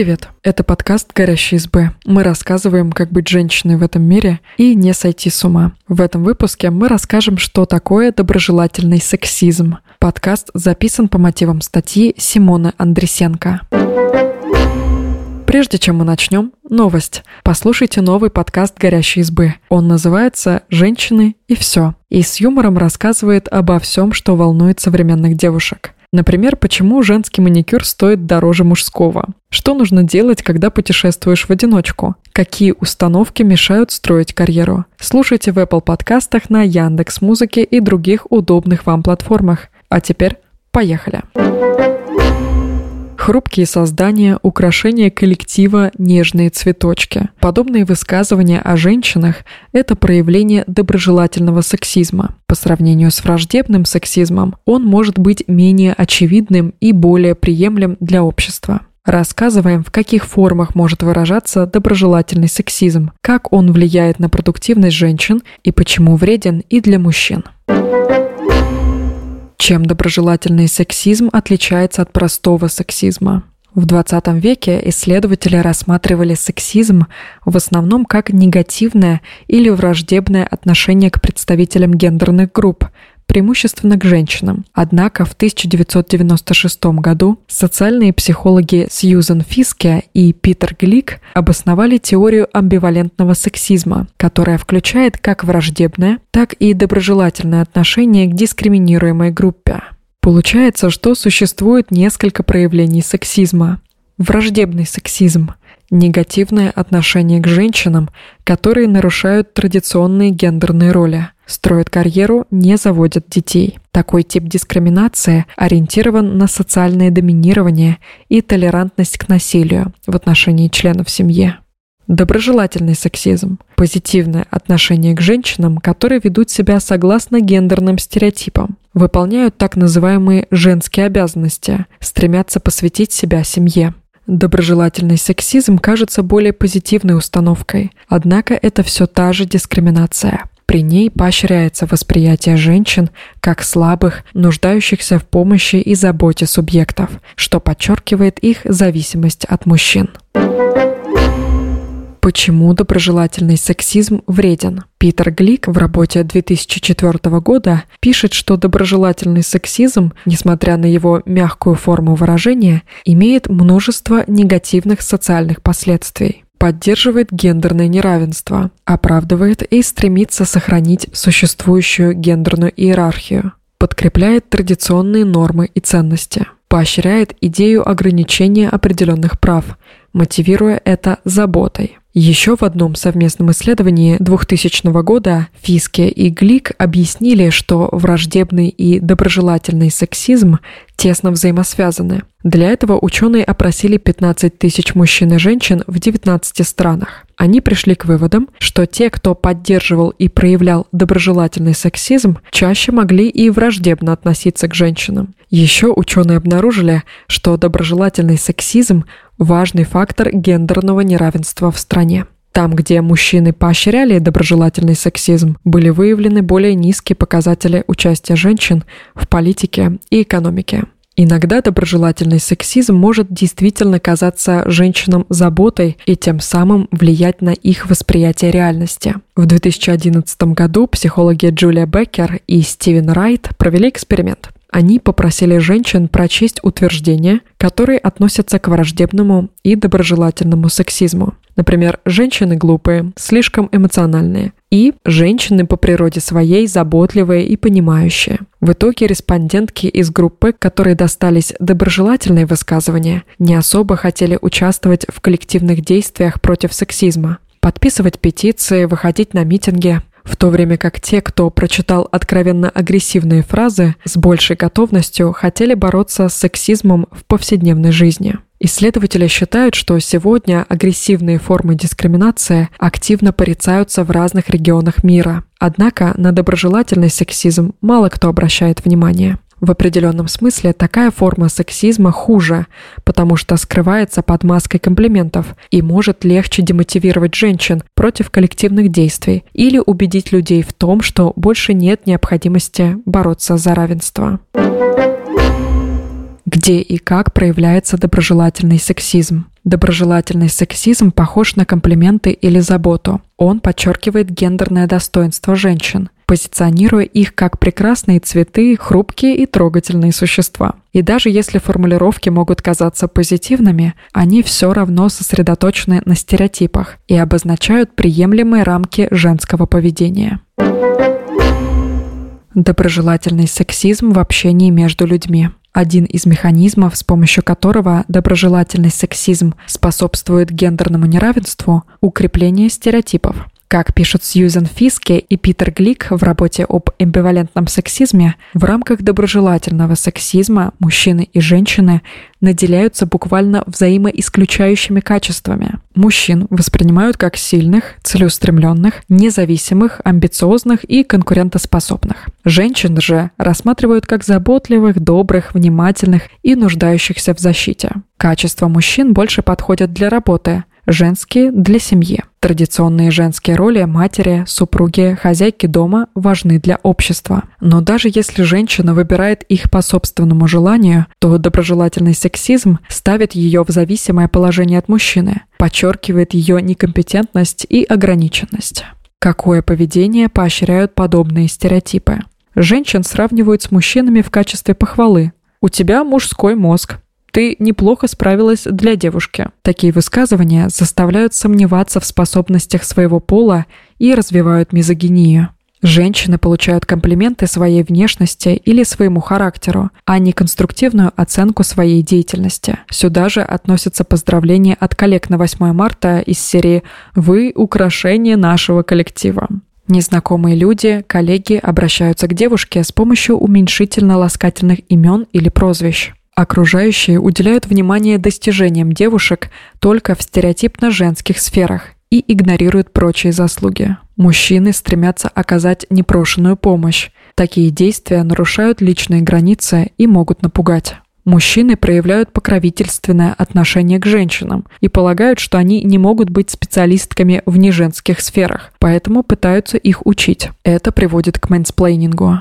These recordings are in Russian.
Привет! Это подкаст «Горящий избы». Мы рассказываем, как быть женщиной в этом мире и не сойти с ума. В этом выпуске мы расскажем, что такое доброжелательный сексизм. Подкаст записан по мотивам статьи Симоны Андресенко. Прежде чем мы начнем, новость. Послушайте новый подкаст «Горящей избы». Он называется «Женщины и все». И с юмором рассказывает обо всем, что волнует современных девушек. Например, почему женский маникюр стоит дороже мужского? Что нужно делать, когда путешествуешь в одиночку? Какие установки мешают строить карьеру? Слушайте в Apple подкастах на Яндекс Музыке и других удобных вам платформах. А теперь поехали! Хрупкие создания, украшения коллектива, нежные цветочки. Подобные высказывания о женщинах – это проявление доброжелательного сексизма. По сравнению с враждебным сексизмом, он может быть менее очевидным и более приемлем для общества. Рассказываем, в каких формах может выражаться доброжелательный сексизм, как он влияет на продуктивность женщин и почему вреден и для мужчин. Чем доброжелательный сексизм отличается от простого сексизма? В 20 веке исследователи рассматривали сексизм в основном как негативное или враждебное отношение к представителям гендерных групп, преимущественно к женщинам. Однако в 1996 году социальные психологи Сьюзен Фиске и Питер Глик обосновали теорию амбивалентного сексизма, которая включает как враждебное, так и доброжелательное отношение к дискриминируемой группе. Получается, что существует несколько проявлений сексизма. Враждебный сексизм – негативное отношение к женщинам, которые нарушают традиционные гендерные роли – строят карьеру, не заводят детей. Такой тип дискриминации ориентирован на социальное доминирование и толерантность к насилию в отношении членов семьи. Доброжелательный сексизм – позитивное отношение к женщинам, которые ведут себя согласно гендерным стереотипам, выполняют так называемые женские обязанности, стремятся посвятить себя семье. Доброжелательный сексизм кажется более позитивной установкой, однако это все та же дискриминация. При ней поощряется восприятие женщин как слабых, нуждающихся в помощи и заботе субъектов, что подчеркивает их зависимость от мужчин. Почему доброжелательный сексизм вреден? Питер Глик в работе 2004 года пишет, что доброжелательный сексизм, несмотря на его мягкую форму выражения, имеет множество негативных социальных последствий поддерживает гендерное неравенство, оправдывает и стремится сохранить существующую гендерную иерархию, подкрепляет традиционные нормы и ценности, поощряет идею ограничения определенных прав, мотивируя это заботой. Еще в одном совместном исследовании 2000 года Фиске и Глик объяснили, что враждебный и доброжелательный сексизм тесно взаимосвязаны. Для этого ученые опросили 15 тысяч мужчин и женщин в 19 странах. Они пришли к выводам, что те, кто поддерживал и проявлял доброжелательный сексизм, чаще могли и враждебно относиться к женщинам. Еще ученые обнаружили, что доброжелательный сексизм важный фактор гендерного неравенства в стране. Там, где мужчины поощряли доброжелательный сексизм, были выявлены более низкие показатели участия женщин в политике и экономике. Иногда доброжелательный сексизм может действительно казаться женщинам заботой и тем самым влиять на их восприятие реальности. В 2011 году психологи Джулия Беккер и Стивен Райт провели эксперимент – они попросили женщин прочесть утверждения, которые относятся к враждебному и доброжелательному сексизму. Например, женщины глупые, слишком эмоциональные, и женщины по природе своей заботливые и понимающие. В итоге респондентки из группы, которые достались доброжелательные высказывания, не особо хотели участвовать в коллективных действиях против сексизма, подписывать петиции, выходить на митинги, в то время как те, кто прочитал откровенно агрессивные фразы, с большей готовностью хотели бороться с сексизмом в повседневной жизни. Исследователи считают, что сегодня агрессивные формы дискриминации активно порицаются в разных регионах мира. Однако на доброжелательный сексизм мало кто обращает внимание. В определенном смысле такая форма сексизма хуже, потому что скрывается под маской комплиментов и может легче демотивировать женщин против коллективных действий или убедить людей в том, что больше нет необходимости бороться за равенство. Где и как проявляется доброжелательный сексизм? Доброжелательный сексизм похож на комплименты или заботу. Он подчеркивает гендерное достоинство женщин, позиционируя их как прекрасные цветы, хрупкие и трогательные существа. И даже если формулировки могут казаться позитивными, они все равно сосредоточены на стереотипах и обозначают приемлемые рамки женского поведения. Доброжелательный сексизм в общении между людьми один из механизмов, с помощью которого доброжелательный сексизм способствует гендерному неравенству – укрепление стереотипов. Как пишут Сьюзен Фиске и Питер Глик в работе об амбивалентном сексизме, в рамках доброжелательного сексизма мужчины и женщины наделяются буквально взаимоисключающими качествами. Мужчин воспринимают как сильных, целеустремленных, независимых, амбициозных и конкурентоспособных. Женщин же рассматривают как заботливых, добрых, внимательных и нуждающихся в защите. Качества мужчин больше подходят для работы, женские – для семьи. Традиционные женские роли матери, супруги, хозяйки дома важны для общества. Но даже если женщина выбирает их по собственному желанию, то доброжелательный сексизм ставит ее в зависимое положение от мужчины, подчеркивает ее некомпетентность и ограниченность. Какое поведение поощряют подобные стереотипы? Женщин сравнивают с мужчинами в качестве похвалы. У тебя мужской мозг, ты неплохо справилась для девушки. Такие высказывания заставляют сомневаться в способностях своего пола и развивают мизогинию. Женщины получают комплименты своей внешности или своему характеру, а не конструктивную оценку своей деятельности. Сюда же относятся поздравления от коллег на 8 марта из серии «Вы – украшение нашего коллектива». Незнакомые люди, коллеги обращаются к девушке с помощью уменьшительно-ласкательных имен или прозвищ. Окружающие уделяют внимание достижениям девушек только в стереотипно женских сферах и игнорируют прочие заслуги. Мужчины стремятся оказать непрошенную помощь. Такие действия нарушают личные границы и могут напугать. Мужчины проявляют покровительственное отношение к женщинам и полагают, что они не могут быть специалистками в неженских сферах, поэтому пытаются их учить. Это приводит к мэнсплейнингу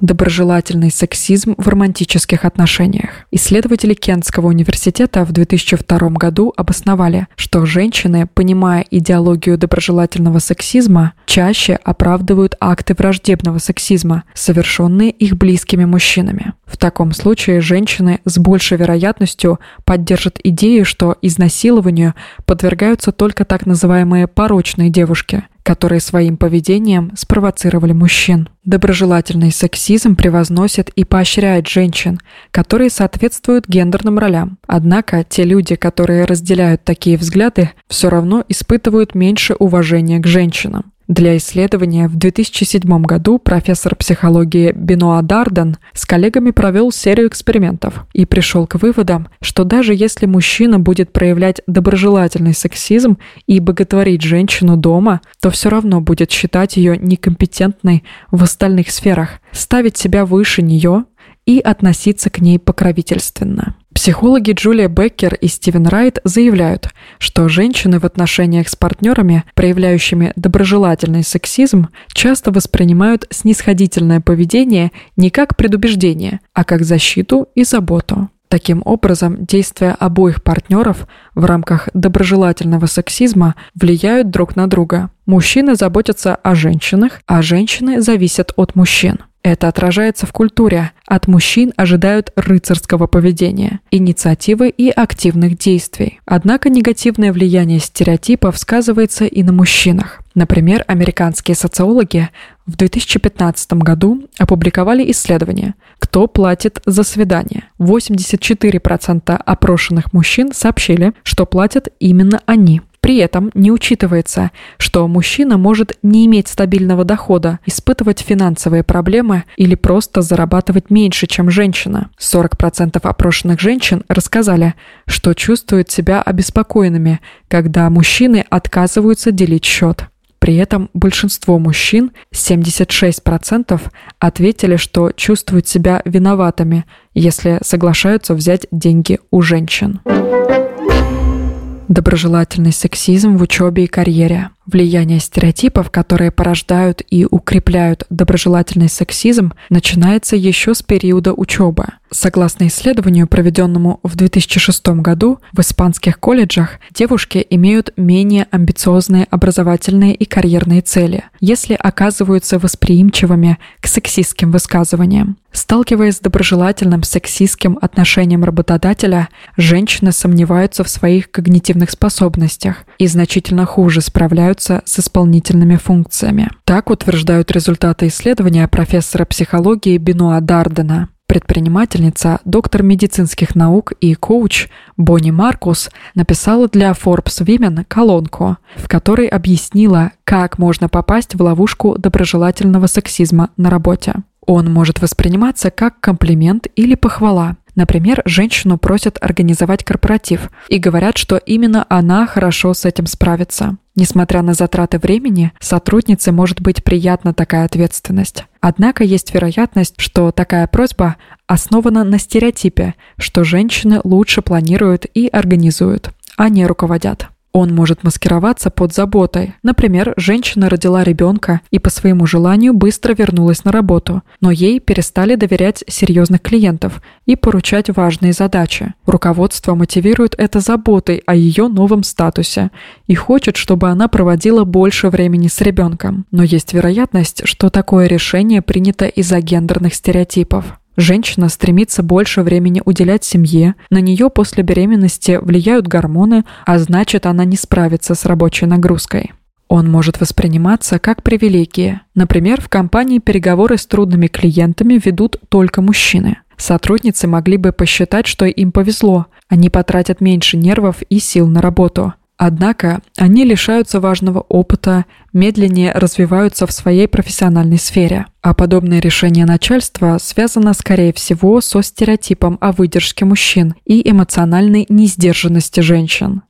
доброжелательный сексизм в романтических отношениях. Исследователи Кентского университета в 2002 году обосновали, что женщины, понимая идеологию доброжелательного сексизма, чаще оправдывают акты враждебного сексизма, совершенные их близкими мужчинами. В таком случае женщины с большей вероятностью поддержат идею, что изнасилованию подвергаются только так называемые порочные девушки, которые своим поведением спровоцировали мужчин. Доброжелательный сексизм превозносит и поощряет женщин, которые соответствуют гендерным ролям. Однако те люди, которые разделяют такие взгляды, все равно испытывают меньше уважения к женщинам. Для исследования в 2007 году профессор психологии Бенуа Дарден с коллегами провел серию экспериментов и пришел к выводам, что даже если мужчина будет проявлять доброжелательный сексизм и боготворить женщину дома, то все равно будет считать ее некомпетентной в остальных сферах, ставить себя выше нее и относиться к ней покровительственно. Психологи Джулия Беккер и Стивен Райт заявляют, что женщины в отношениях с партнерами, проявляющими доброжелательный сексизм, часто воспринимают снисходительное поведение не как предубеждение, а как защиту и заботу. Таким образом, действия обоих партнеров в рамках доброжелательного сексизма влияют друг на друга. Мужчины заботятся о женщинах, а женщины зависят от мужчин. Это отражается в культуре. От мужчин ожидают рыцарского поведения, инициативы и активных действий. Однако негативное влияние стереотипов сказывается и на мужчинах. Например, американские социологи в 2015 году опубликовали исследование «Кто платит за свидание?». 84% опрошенных мужчин сообщили, что платят именно они. При этом не учитывается, что мужчина может не иметь стабильного дохода, испытывать финансовые проблемы или просто зарабатывать меньше, чем женщина. 40% опрошенных женщин рассказали, что чувствуют себя обеспокоенными, когда мужчины отказываются делить счет. При этом большинство мужчин, 76%, ответили, что чувствуют себя виноватыми, если соглашаются взять деньги у женщин доброжелательный сексизм в учебе и карьере. Влияние стереотипов, которые порождают и укрепляют доброжелательный сексизм, начинается еще с периода учебы. Согласно исследованию, проведенному в 2006 году, в испанских колледжах девушки имеют менее амбициозные образовательные и карьерные цели, если оказываются восприимчивыми к сексистским высказываниям. Сталкиваясь с доброжелательным сексистским отношением работодателя, женщины сомневаются в своих когнитивных способностях и значительно хуже справляются с исполнительными функциями. Так утверждают результаты исследования профессора психологии Бенуа Дардена. Предпринимательница, доктор медицинских наук и коуч Бонни Маркус написала для Forbes Women колонку, в которой объяснила, как можно попасть в ловушку доброжелательного сексизма на работе. Он может восприниматься как комплимент или похвала. Например, женщину просят организовать корпоратив и говорят, что именно она хорошо с этим справится. Несмотря на затраты времени, сотруднице может быть приятна такая ответственность. Однако есть вероятность, что такая просьба основана на стереотипе, что женщины лучше планируют и организуют, а не руководят. Он может маскироваться под заботой. Например, женщина родила ребенка и по своему желанию быстро вернулась на работу, но ей перестали доверять серьезных клиентов и поручать важные задачи. Руководство мотивирует это заботой о ее новом статусе и хочет, чтобы она проводила больше времени с ребенком. Но есть вероятность, что такое решение принято из-за гендерных стереотипов. Женщина стремится больше времени уделять семье, на нее после беременности влияют гормоны, а значит она не справится с рабочей нагрузкой. Он может восприниматься как привилегия. Например, в компании переговоры с трудными клиентами ведут только мужчины. Сотрудницы могли бы посчитать, что им повезло, они потратят меньше нервов и сил на работу. Однако они лишаются важного опыта, медленнее развиваются в своей профессиональной сфере. А подобное решение начальства связано, скорее всего, со стереотипом о выдержке мужчин и эмоциональной несдержанности женщин.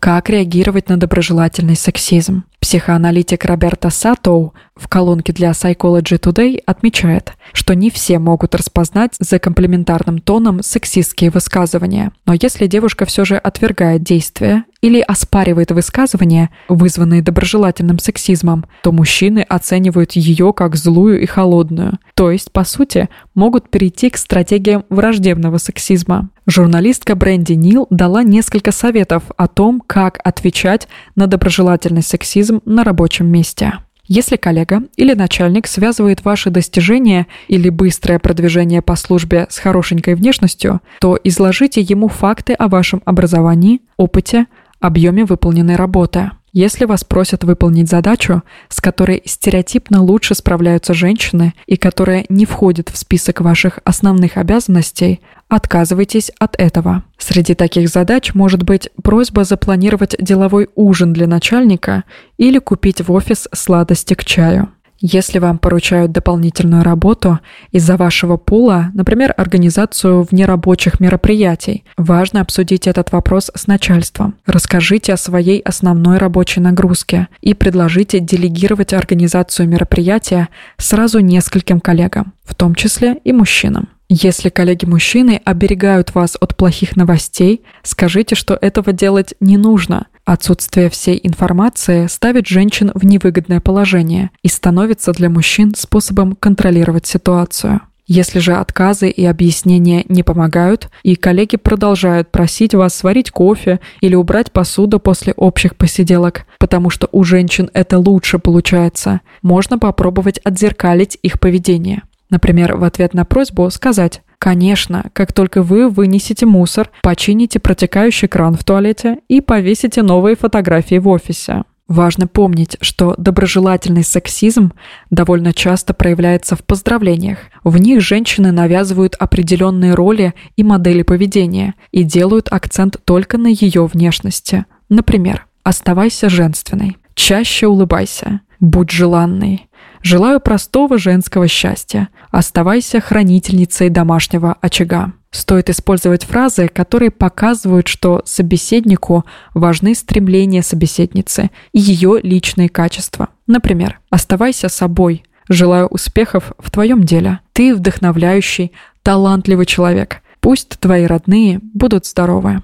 Как реагировать на доброжелательный сексизм? Психоаналитик Роберта Сатоу в колонке для Psychology Today отмечает, что не все могут распознать за комплиментарным тоном сексистские высказывания. Но если девушка все же отвергает действия или оспаривает высказывания, вызванные доброжелательным сексизмом, то мужчины оценивают ее как злую и холодную. То есть, по сути, могут перейти к стратегиям враждебного сексизма. Журналистка Бренди Нил дала несколько советов о том, как отвечать на доброжелательный сексизм на рабочем месте. Если коллега или начальник связывает ваши достижения или быстрое продвижение по службе с хорошенькой внешностью, то изложите ему факты о вашем образовании, опыте, объеме выполненной работы. Если вас просят выполнить задачу, с которой стереотипно лучше справляются женщины и которая не входит в список ваших основных обязанностей, отказывайтесь от этого. Среди таких задач может быть просьба запланировать деловой ужин для начальника или купить в офис сладости к чаю. Если вам поручают дополнительную работу из-за вашего пула, например, организацию внерабочих мероприятий, важно обсудить этот вопрос с начальством. Расскажите о своей основной рабочей нагрузке и предложите делегировать организацию мероприятия сразу нескольким коллегам, в том числе и мужчинам. Если коллеги-мужчины оберегают вас от плохих новостей, скажите, что этого делать не нужно. Отсутствие всей информации ставит женщин в невыгодное положение и становится для мужчин способом контролировать ситуацию. Если же отказы и объяснения не помогают, и коллеги продолжают просить вас сварить кофе или убрать посуду после общих посиделок, потому что у женщин это лучше получается, можно попробовать отзеркалить их поведение. Например, в ответ на просьбу сказать «Конечно, как только вы вынесете мусор, почините протекающий кран в туалете и повесите новые фотографии в офисе». Важно помнить, что доброжелательный сексизм довольно часто проявляется в поздравлениях. В них женщины навязывают определенные роли и модели поведения и делают акцент только на ее внешности. Например, «Оставайся женственной», «Чаще улыбайся», «Будь желанной», Желаю простого женского счастья. Оставайся хранительницей домашнего очага. Стоит использовать фразы, которые показывают, что собеседнику важны стремления собеседницы и ее личные качества. Например, «Оставайся собой. Желаю успехов в твоем деле. Ты вдохновляющий, талантливый человек. Пусть твои родные будут здоровы».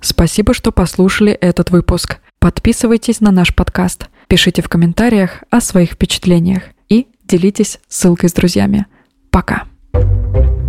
Спасибо, что послушали этот выпуск. Подписывайтесь на наш подкаст, Пишите в комментариях о своих впечатлениях и делитесь ссылкой с друзьями. Пока! thank you